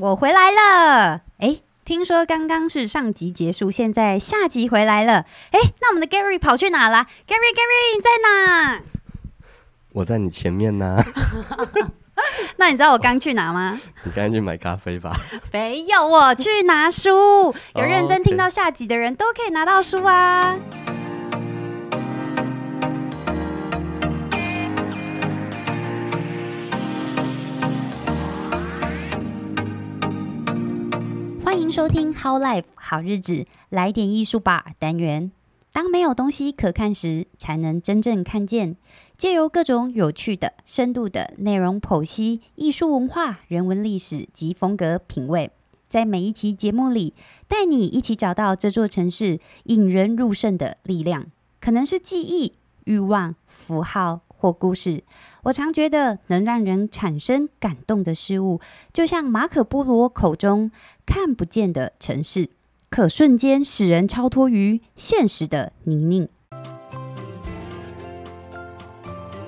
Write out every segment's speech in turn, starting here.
我回来了。哎，听说刚刚是上集结束，现在下集回来了。哎，那我们的 Gary 跑去哪了？Gary，Gary 你在哪？我在你前面呢。那你知道我刚去哪吗？你刚去买咖啡吧？没有，我去拿书。有认真听到下集的人都可以拿到书啊。迎收听《How Life 好日子》，来点艺术吧单元。当没有东西可看时，才能真正看见。借由各种有趣的、深度的内容剖析艺术文化、人文历史及风格品味，在每一期节目里，带你一起找到这座城市引人入胜的力量，可能是记忆、欲望、符号或故事。我常觉得，能让人产生感动的事物，就像马可波罗口中看不见的城市，可瞬间使人超脱于现实的泥泞。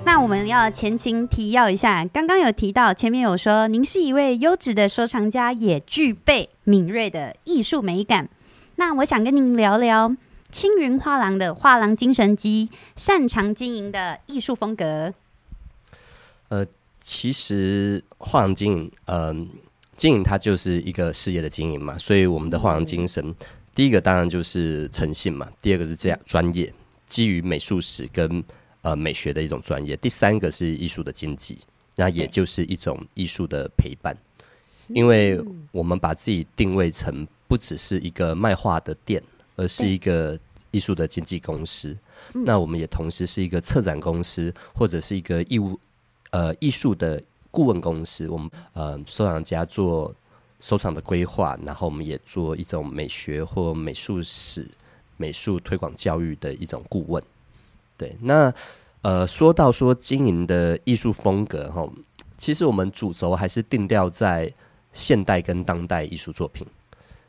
那我们要前情提要一下，刚刚有提到，前面有说您是一位优质的收藏家，也具备敏锐的艺术美感。那我想跟您聊聊青云画廊的画廊精神及擅长经营的艺术风格。呃，其实画廊经营，嗯，经营它就是一个事业的经营嘛，所以我们的画廊精神，第一个当然就是诚信嘛，第二个是这样专业，基于美术史跟。呃，美学的一种专业。第三个是艺术的经济，那也就是一种艺术的陪伴。因为我们把自己定位成不只是一个卖画的店，而是一个艺术的经纪公司。那我们也同时是一个策展公司，或者是一个义务呃艺术的顾问公司。我们呃收藏家做收藏的规划，然后我们也做一种美学或美术史、美术推广教育的一种顾问。对，那呃，说到说经营的艺术风格哈，其实我们主轴还是定调在现代跟当代艺术作品。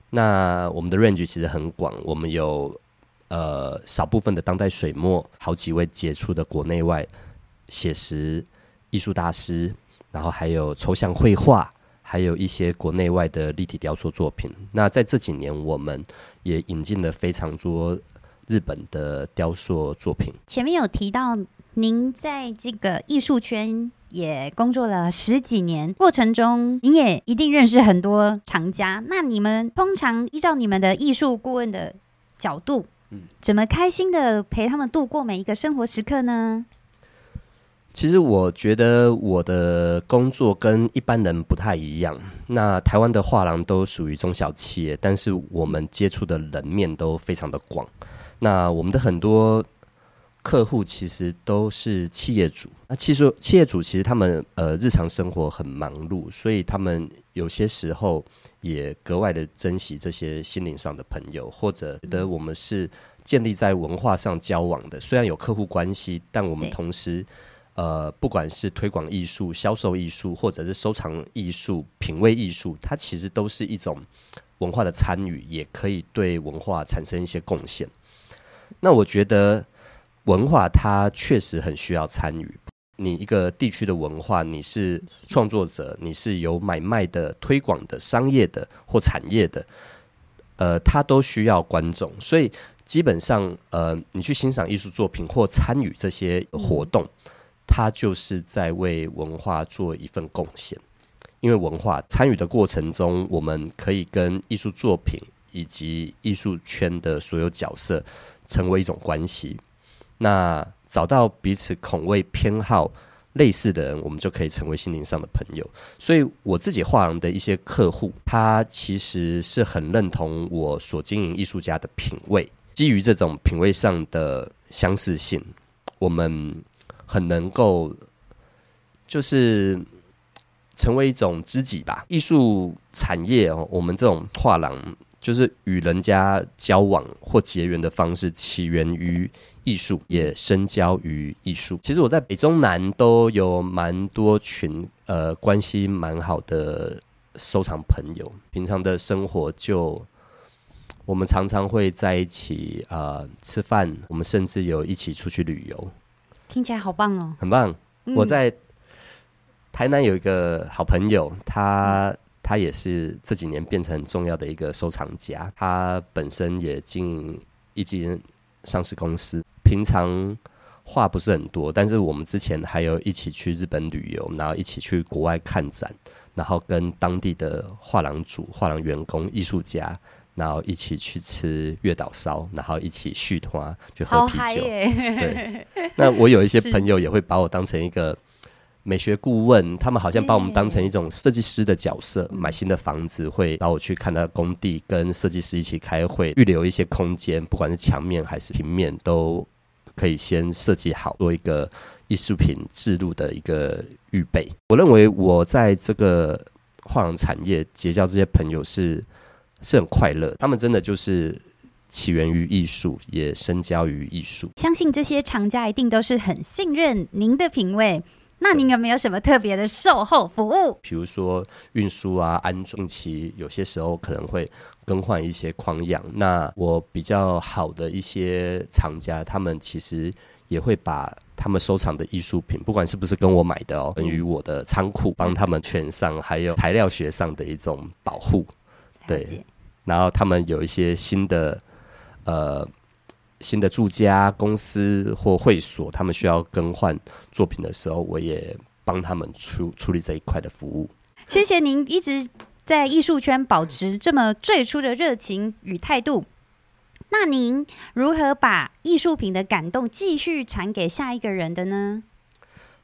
那我们的 range 其实很广，我们有呃少部分的当代水墨，好几位杰出的国内外写实艺术大师，然后还有抽象绘画，还有一些国内外的立体雕塑作品。那在这几年，我们也引进了非常多。日本的雕塑作品，前面有提到，您在这个艺术圈也工作了十几年，过程中您也一定认识很多藏家。那你们通常依照你们的艺术顾问的角度，嗯，怎么开心的陪他们度过每一个生活时刻呢？其实我觉得我的工作跟一般人不太一样。那台湾的画廊都属于中小企业，但是我们接触的人面都非常的广。那我们的很多客户其实都是企业主，那其实企业主其实他们呃日常生活很忙碌，所以他们有些时候也格外的珍惜这些心灵上的朋友，或者觉得我们是建立在文化上交往的。虽然有客户关系，但我们同时呃不管是推广艺术、销售艺术，或者是收藏艺术、品味艺术，它其实都是一种文化的参与，也可以对文化产生一些贡献。那我觉得文化它确实很需要参与。你一个地区的文化，你是创作者，你是有买卖的、推广的、商业的或产业的，呃，它都需要观众。所以基本上，呃，你去欣赏艺术作品或参与这些活动，它就是在为文化做一份贡献。因为文化参与的过程中，我们可以跟艺术作品以及艺术圈的所有角色。成为一种关系，那找到彼此口味偏好类似的人，我们就可以成为心灵上的朋友。所以我自己画廊的一些客户，他其实是很认同我所经营艺术家的品味。基于这种品味上的相似性，我们很能够就是成为一种知己吧。艺术产业哦，我们这种画廊。就是与人家交往或结缘的方式，起源于艺术，也深交于艺术。其实我在北中南都有蛮多群呃关系蛮好的收藏朋友，平常的生活就我们常常会在一起啊吃饭，我们甚至有一起出去旅游，听起来好棒哦，很棒。我在台南有一个好朋友，他。他也是这几年变成很重要的一个收藏家。他本身也经营一间上市公司，平常话不是很多，但是我们之前还有一起去日本旅游，然后一起去国外看展，然后跟当地的画廊主、画廊员工、艺术家。然后一起去吃月岛烧，然后一起续团去喝啤酒。对，那我有一些朋友也会把我当成一个美学顾问，他们好像把我们当成一种设计师的角色。买新的房子会找我去看他工地，跟设计师一起开会，预留一些空间，不管是墙面还是平面，都可以先设计好，做一个艺术品制度的一个预备。我认为我在这个画廊产业结交这些朋友是。是很快乐，他们真的就是起源于艺术，也深交于艺术。相信这些厂家一定都是很信任您的品味。那您有没有什么特别的售后服务？比如说运输啊、安装期，有些时候可能会更换一些框样。那我比较好的一些厂家，他们其实也会把他们收藏的艺术品，不管是不是跟我买的哦，等于我的仓库，帮他们全上，还有材料学上的一种保护。对，然后他们有一些新的呃新的住家公司或会所，他们需要更换作品的时候，我也帮他们处处理这一块的服务。谢谢您一直在艺术圈保持这么最初的热情与态度。那您如何把艺术品的感动继续传给下一个人的呢？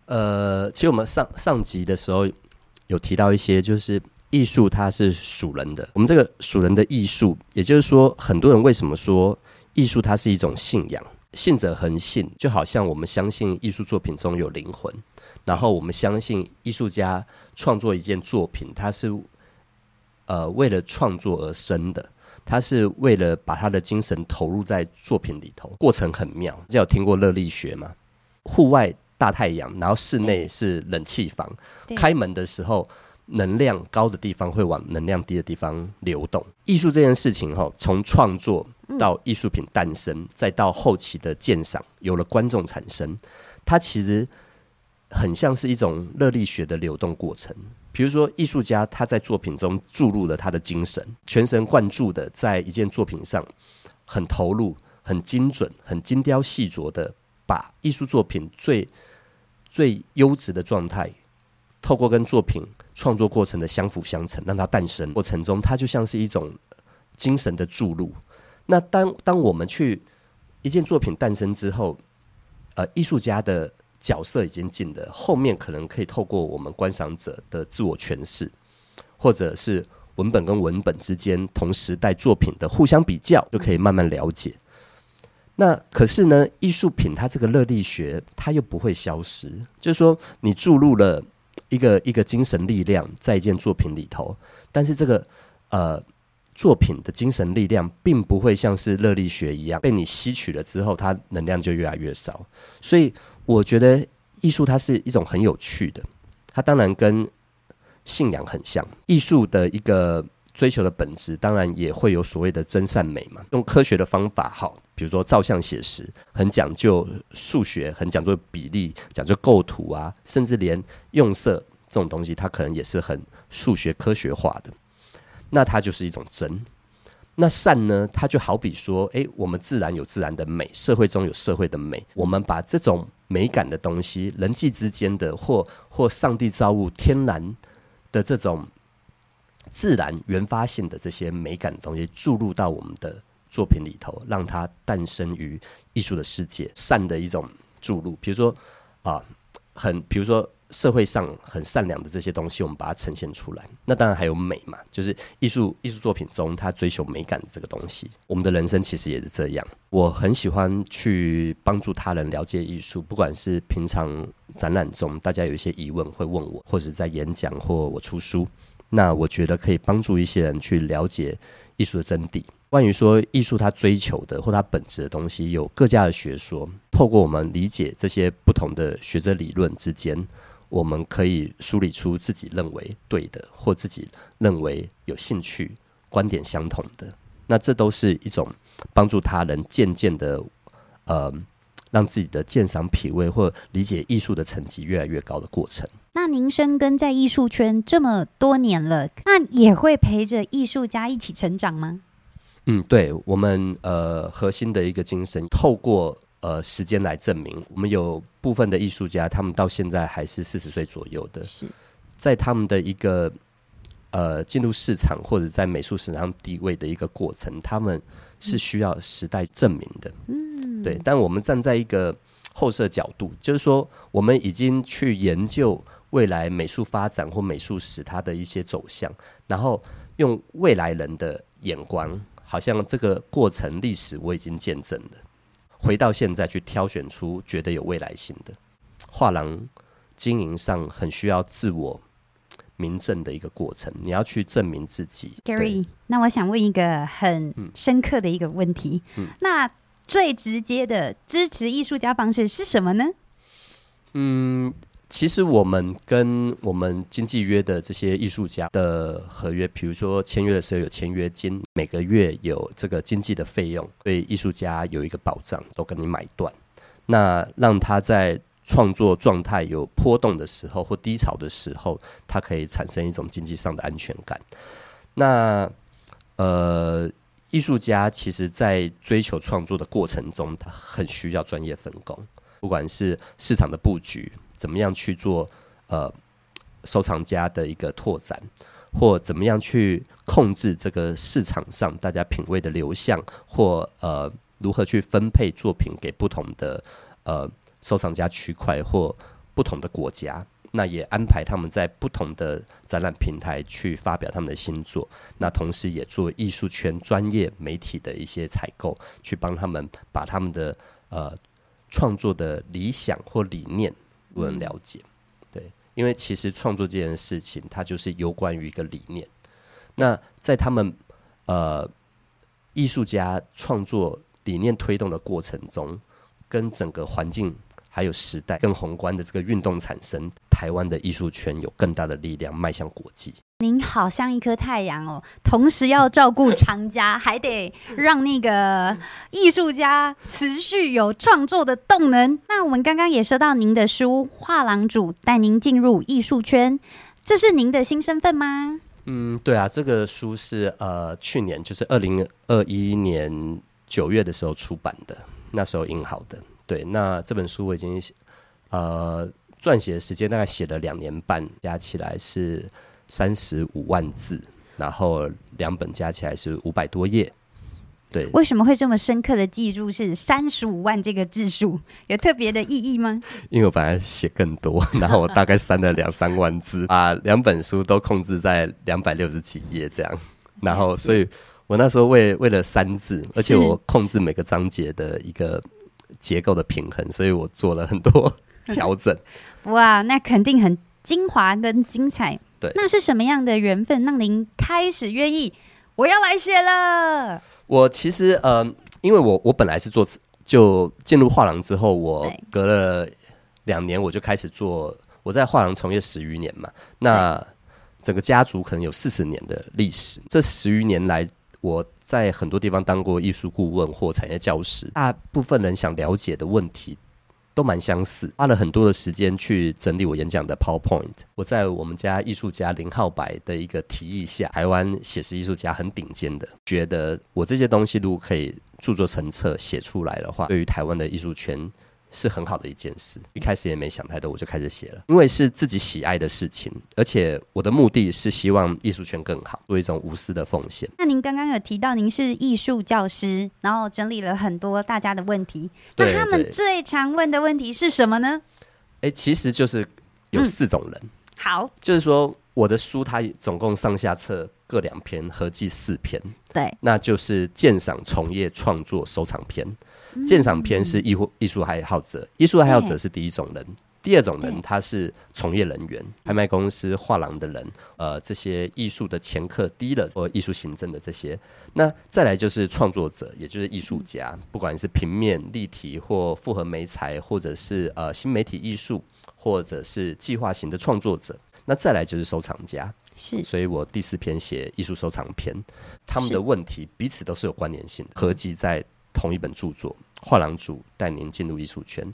呃，其实我们上上集的时候有提到一些，就是。艺术它是属人的，我们这个属人的艺术，也就是说，很多人为什么说艺术它是一种信仰？信者恒信，就好像我们相信艺术作品中有灵魂，然后我们相信艺术家创作一件作品，他是呃为了创作而生的，他是为了把他的精神投入在作品里头，过程很妙。这有听过热力学吗？户外大太阳，然后室内是冷气房，开门的时候。能量高的地方会往能量低的地方流动。艺术这件事情，哈，从创作到艺术品诞生，再到后期的鉴赏，有了观众产生，它其实很像是一种热力学的流动过程。比如说，艺术家他在作品中注入了他的精神，全神贯注的在一件作品上，很投入、很精准、很精雕细琢的把艺术作品最最优质的状态，透过跟作品。创作过程的相辅相成，让它诞生过程中，它就像是一种精神的注入。那当当我们去一件作品诞生之后，呃，艺术家的角色已经进了，后面可能可以透过我们观赏者的自我诠释，或者是文本跟文本之间同时代作品的互相比较，就可以慢慢了解。那可是呢，艺术品它这个热力学，它又不会消失，就是说你注入了。一个一个精神力量在一件作品里头，但是这个呃作品的精神力量并不会像是热力学一样被你吸取了之后，它能量就越来越少。所以我觉得艺术它是一种很有趣的，它当然跟信仰很像。艺术的一个追求的本质，当然也会有所谓的真善美嘛。用科学的方法，好，比如说照相写实，很讲究数学，很讲究比例，讲究构图啊，甚至连用色这种东西，它可能也是很数学科学化的。那它就是一种真。那善呢？它就好比说，诶，我们自然有自然的美，社会中有社会的美。我们把这种美感的东西，人际之间的，或或上帝造物天然的这种。自然原发性的这些美感的东西注入到我们的作品里头，让它诞生于艺术的世界。善的一种注入，比如说啊，很比如说社会上很善良的这些东西，我们把它呈现出来。那当然还有美嘛，就是艺术艺术作品中它追求美感的这个东西。我们的人生其实也是这样。我很喜欢去帮助他人了解艺术，不管是平常展览中大家有一些疑问会问我，或者在演讲或我出书。那我觉得可以帮助一些人去了解艺术的真谛。关于说艺术它追求的或它本质的东西，有各家的学说。透过我们理解这些不同的学者理论之间，我们可以梳理出自己认为对的，或自己认为有兴趣、观点相同的。那这都是一种帮助他人渐渐的呃让自己的鉴赏品味或理解艺术的层级越来越高的过程。那您深耕在艺术圈这么多年了，那也会陪着艺术家一起成长吗？嗯，对我们呃核心的一个精神，透过呃时间来证明，我们有部分的艺术家，他们到现在还是四十岁左右的，是在他们的一个呃进入市场或者在美术史上地位的一个过程，他们是需要时代证明的。嗯，对。但我们站在一个后设角度，就是说，我们已经去研究未来美术发展或美术史它的一些走向，然后用未来人的眼光，好像这个过程历史我已经见证了，回到现在去挑选出觉得有未来性的画廊经营上很需要自我。明证的一个过程，你要去证明自己。Gary，那我想问一个很深刻的一个问题：那最直接的支持艺术家方式是什么呢？嗯，其实我们跟我们经纪约的这些艺术家的合约，比如说签约的时候有签约金，每个月有这个经济的费用，对艺术家有一个保障，都跟你买断，那让他在。创作状态有波动的时候或低潮的时候，他可以产生一种经济上的安全感。那呃，艺术家其实在追求创作的过程中，他很需要专业分工，不管是市场的布局，怎么样去做呃收藏家的一个拓展，或怎么样去控制这个市场上大家品味的流向，或呃如何去分配作品给不同的呃。收藏家区块或不同的国家，那也安排他们在不同的展览平台去发表他们的新作。那同时也做艺术圈专业媒体的一些采购，去帮他们把他们的呃创作的理想或理念有人了解。对，因为其实创作这件事情，它就是有关于一个理念。那在他们呃艺术家创作理念推动的过程中，跟整个环境。还有时代更宏观的这个运动产生，台湾的艺术圈有更大的力量迈向国际。您好像一颗太阳哦，同时要照顾厂家，还得让那个艺术家持续有创作的动能。那我们刚刚也收到您的书《画廊主带您进入艺术圈》，这是您的新身份吗？嗯，对啊，这个书是呃去年就是二零二一年九月的时候出版的，那时候印好的。对，那这本书我已经呃撰写的时间大概写了两年半，加起来是三十五万字，然后两本加起来是五百多页。对，为什么会这么深刻的记住是三十五万这个字数？有特别的意义吗？因为我本来写更多，然后我大概删了两三万字，把两本书都控制在两百六十几页这样，然后所以我那时候为为了删字，而且我控制每个章节的一个。结构的平衡，所以我做了很多 调整。哇，那肯定很精华跟精彩。对，那是什么样的缘分让您开始愿意我要来写了？我其实呃，因为我我本来是做就进入画廊之后，我隔了两年我就开始做。我在画廊从业十余年嘛，那整个家族可能有四十年的历史。这十余年来。我在很多地方当过艺术顾问或产业教师，大部分人想了解的问题都蛮相似。花了很多的时间去整理我演讲的 PowerPoint。我在我们家艺术家林浩白的一个提议下，台湾写实艺术家很顶尖的，觉得我这些东西如果可以著作成册写出来的话，对于台湾的艺术圈。是很好的一件事，一开始也没想太多，我就开始写了，因为是自己喜爱的事情，而且我的目的是希望艺术圈更好，做一种无私的奉献。那您刚刚有提到您是艺术教师，然后整理了很多大家的问题，那他们最常问的问题是什么呢？哎，其实就是有四种人，好，就是说我的书它总共上下册各两篇，合计四篇，对，那就是鉴赏、从业、创作、收藏篇。鉴赏片是艺艺术爱好者，艺术爱好者是第一种人，第二种人他是从业人员，拍卖公司、画廊的人，呃，这些艺术的前客、低了或艺术行政的这些，那再来就是创作者，也就是艺术家，不管是平面、立体或复合媒材，或者是呃新媒体艺术，或者是计划型的创作者，那再来就是收藏家，是，所以我第四篇写艺术收藏篇，他们的问题彼此都是有关联性的，合集在。同一本著作，画廊主带您进入艺术圈，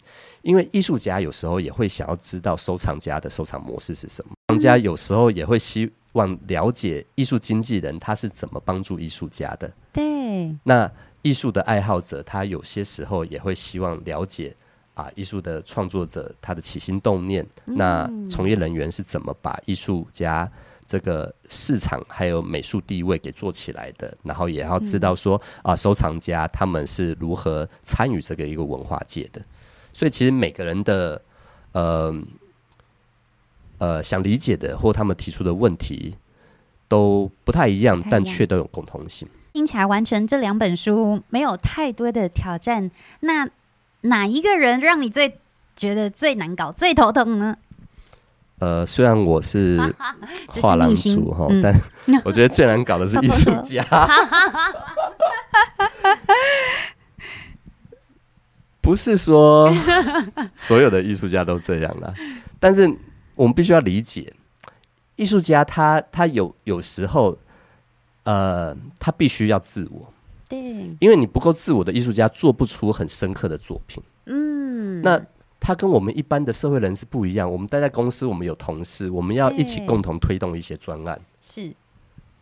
因为艺术家有时候也会想要知道收藏家的收藏模式是什么，藏家有时候也会希望了解艺术经纪人他是怎么帮助艺术家的。对，那艺术的爱好者他有些时候也会希望了解啊，艺术的创作者他的起心动念，那从业人员是怎么把艺术家。这个市场还有美术地位给做起来的，然后也要知道说啊，收藏家他们是如何参与这个一个文化界的。所以其实每个人的呃呃想理解的或他们提出的问题都不太一样，但却都有共同性。听起来完成这两本书没有太多的挑战，那哪一个人让你最觉得最难搞、最头疼呢？呃，虽然我是 画廊主哈，但 我觉得最难搞的是艺术家。不是说所有的艺术家都这样啦，但是我们必须要理解，艺术家他他有有时候，呃，他必须要自我。对，因为你不够自我的艺术家做不出很深刻的作品。嗯，那。他跟我们一般的社会人是不一样。我们待在公司，我们有同事，我们要一起共同推动一些专案。是，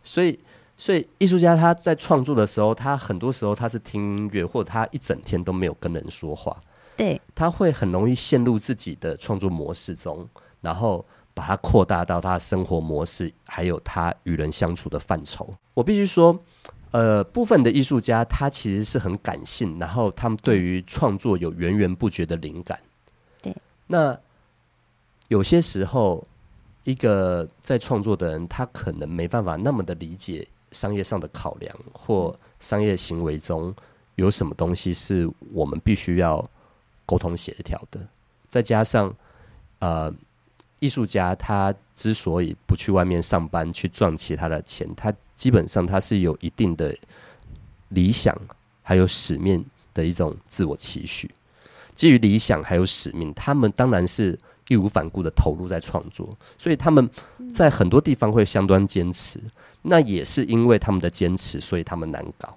所以，所以艺术家他在创作的时候，他很多时候他是听音乐，或者他一整天都没有跟人说话。对，他会很容易陷入自己的创作模式中，然后把它扩大到他的生活模式，还有他与人相处的范畴。我必须说，呃，部分的艺术家他其实是很感性，然后他们对于创作有源源不绝的灵感。那有些时候，一个在创作的人，他可能没办法那么的理解商业上的考量，或商业行为中有什么东西是我们必须要沟通协调的。再加上，呃，艺术家他之所以不去外面上班去赚其他的钱，他基本上他是有一定的理想，还有使命的一种自我期许。基于理想还有使命，他们当然是义无反顾的投入在创作，所以他们在很多地方会相当坚持。那也是因为他们的坚持，所以他们难搞。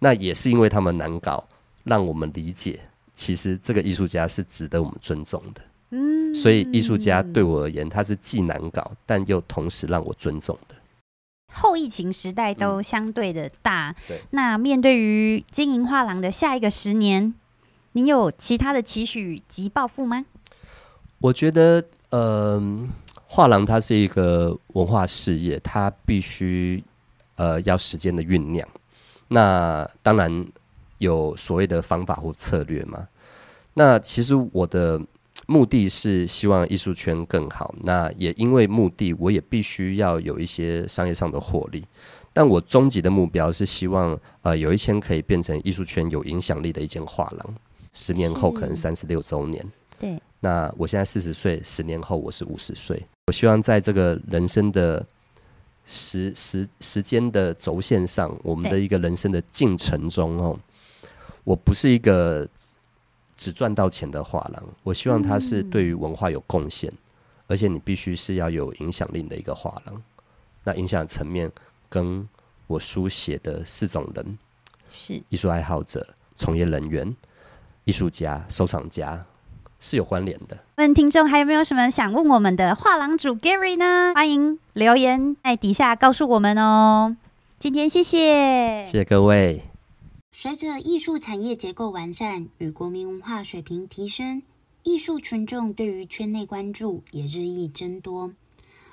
那也是因为他们难搞，让我们理解，其实这个艺术家是值得我们尊重的。嗯，所以艺术家对我而言，他是既难搞，但又同时让我尊重的。后疫情时代都相对的大，对。那面对于经营画廊的下一个十年。你有其他的期许及抱负吗？我觉得，呃，画廊它是一个文化事业，它必须呃要时间的酝酿。那当然有所谓的方法或策略嘛。那其实我的目的是希望艺术圈更好。那也因为目的，我也必须要有一些商业上的获利。但我终极的目标是希望，呃，有一天可以变成艺术圈有影响力的一间画廊。十年后可能三十六周年，对。那我现在四十岁，十年后我是五十岁。我希望在这个人生的时时时间的轴线上，我们的一个人生的进程中哦，我不是一个只赚到钱的画廊。我希望它是对于文化有贡献，而且你必须是要有影响力的一个画廊。那影响层面跟我书写的四种人是艺术爱好者、从业人员。艺术家、收藏家是有关联的。问听众还有没有什么想问我们的画廊主 Gary 呢？欢迎留言在底下告诉我们哦。今天谢谢，谢谢各位。随着艺术产业结构完善与国民文化水平提升，艺术群众对于圈内关注也日益增多。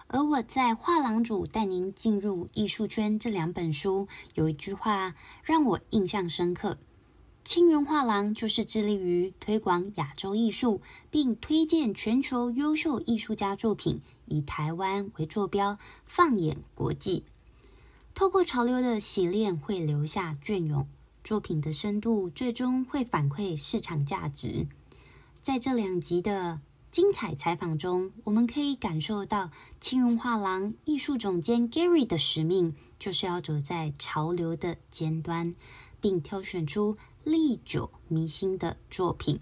而我在《画廊主带您进入艺术圈》这两本书，有一句话让我印象深刻。青云画廊就是致力于推广亚洲艺术，并推荐全球优秀艺术家作品，以台湾为坐标，放眼国际。透过潮流的洗练，会留下隽永作品的深度，最终会反馈市场价值。在这两集的精彩采访中，我们可以感受到青云画廊艺术总监 Gary 的使命，就是要走在潮流的尖端，并挑选出。历久弥新的作品，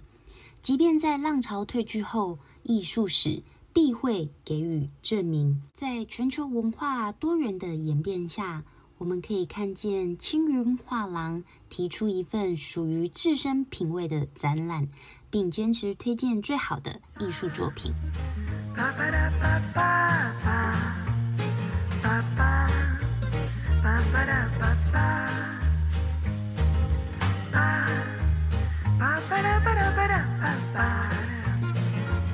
即便在浪潮退去后，艺术史必会给予证明。在全球文化多元的演变下，我们可以看见青云画廊提出一份属于自身品味的展览，并坚持推荐最好的艺术作品。Ba-ba-da-ba-da-ba-da-ba-ba-da.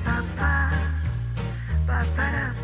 Ba-ba. Ba-ba-da-ba.